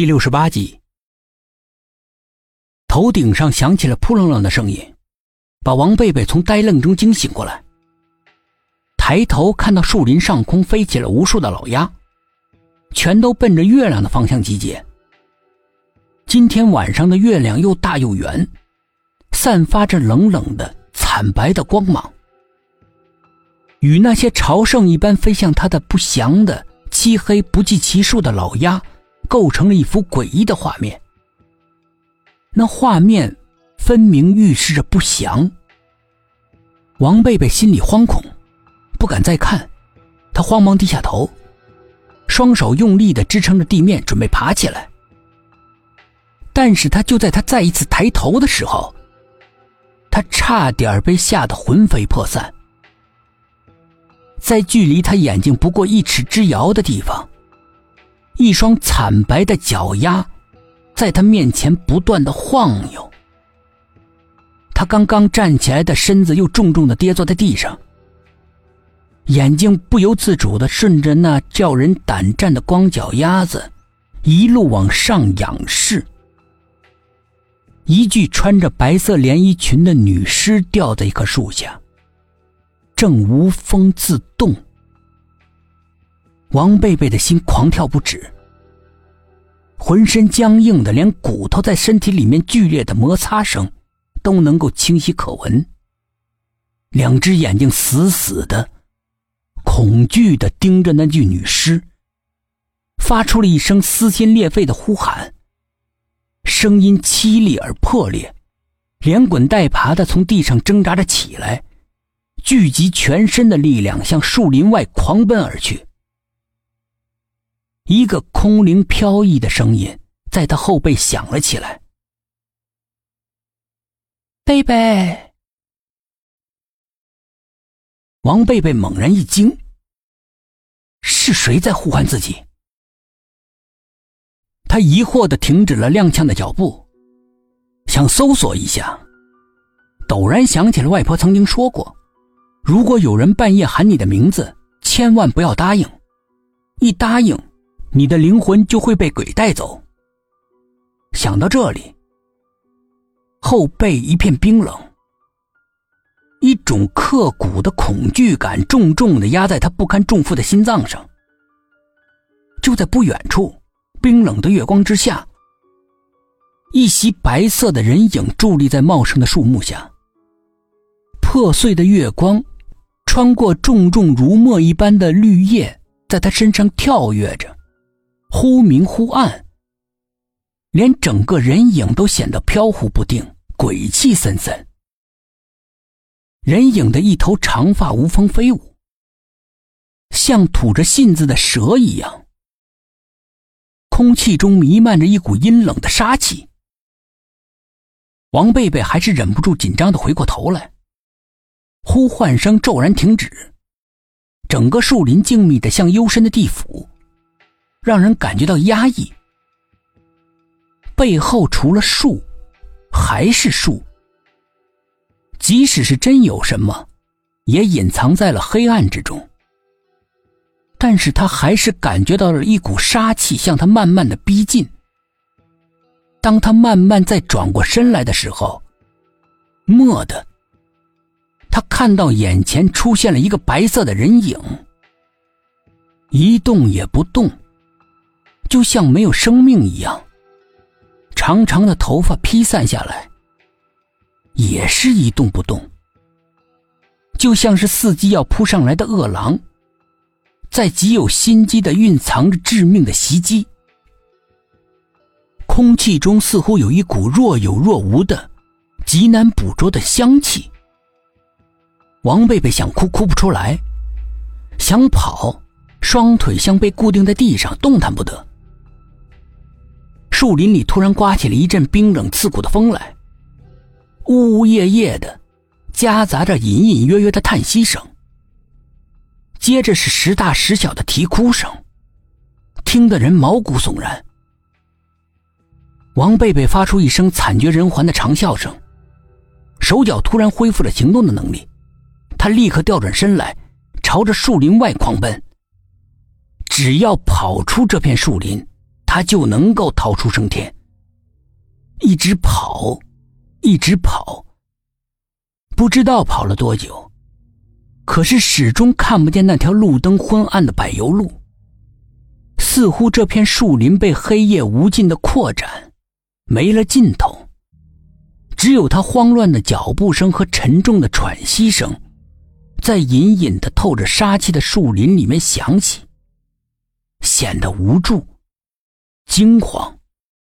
第六十八集，头顶上响起了扑棱棱的声音，把王贝贝从呆愣中惊醒过来。抬头看到树林上空飞起了无数的老鸭，全都奔着月亮的方向集结。今天晚上的月亮又大又圆，散发着冷冷的惨白的光芒，与那些朝圣一般飞向他的不祥的漆黑不计其数的老鸭。构成了一幅诡异的画面。那画面分明预示着不祥。王贝贝心里惶恐，不敢再看，他慌忙低下头，双手用力的支撑着地面，准备爬起来。但是他就在他再一次抬头的时候，他差点被吓得魂飞魄散。在距离他眼睛不过一尺之遥的地方。一双惨白的脚丫，在他面前不断的晃悠。他刚刚站起来的身子又重重的跌坐在地上，眼睛不由自主的顺着那叫人胆战的光脚丫子，一路往上仰视。一具穿着白色连衣裙的女尸吊在一棵树下，正无风自动。王贝贝的心狂跳不止，浑身僵硬的，连骨头在身体里面剧烈的摩擦声都能够清晰可闻。两只眼睛死死的、恐惧的盯着那具女尸，发出了一声撕心裂肺的呼喊，声音凄厉而破裂，连滚带爬的从地上挣扎着起来，聚集全身的力量向树林外狂奔而去。一个空灵飘逸的声音在他后背响了起来：“贝贝。”王贝贝猛然一惊，是谁在呼唤自己？他疑惑的停止了踉跄的脚步，想搜索一下，陡然想起了外婆曾经说过：“如果有人半夜喊你的名字，千万不要答应，一答应。”你的灵魂就会被鬼带走。想到这里，后背一片冰冷，一种刻骨的恐惧感重重的压在他不堪重负的心脏上。就在不远处，冰冷的月光之下，一袭白色的人影伫立在茂盛的树木下。破碎的月光，穿过重重如墨一般的绿叶，在他身上跳跃着。忽明忽暗，连整个人影都显得飘忽不定、鬼气森森。人影的一头长发无风飞舞，像吐着信子的蛇一样。空气中弥漫着一股阴冷的杀气。王贝贝还是忍不住紧张的回过头来，呼唤声骤然停止，整个树林静谧的像幽深的地府。让人感觉到压抑。背后除了树，还是树。即使是真有什么，也隐藏在了黑暗之中。但是他还是感觉到了一股杀气向他慢慢的逼近。当他慢慢再转过身来的时候，蓦的，他看到眼前出现了一个白色的人影，一动也不动。就像没有生命一样，长长的头发披散下来，也是一动不动，就像是伺机要扑上来的饿狼，在极有心机的蕴藏着致命的袭击。空气中似乎有一股若有若无的、极难捕捉的香气。王贝贝想哭哭不出来，想跑，双腿像被固定在地上，动弹不得。树林里突然刮起了一阵冰冷刺骨的风来，呜呜咽咽的，夹杂着隐隐约约的叹息声。接着是时大时小的啼哭声，听得人毛骨悚然。王贝贝发出一声惨绝人寰的长啸声，手脚突然恢复了行动的能力，他立刻调转身来，朝着树林外狂奔。只要跑出这片树林。他就能够逃出升天。一直跑，一直跑，不知道跑了多久，可是始终看不见那条路灯昏暗的柏油路。似乎这片树林被黑夜无尽的扩展，没了尽头。只有他慌乱的脚步声和沉重的喘息声，在隐隐的透着杀气的树林里面响起，显得无助、惊慌。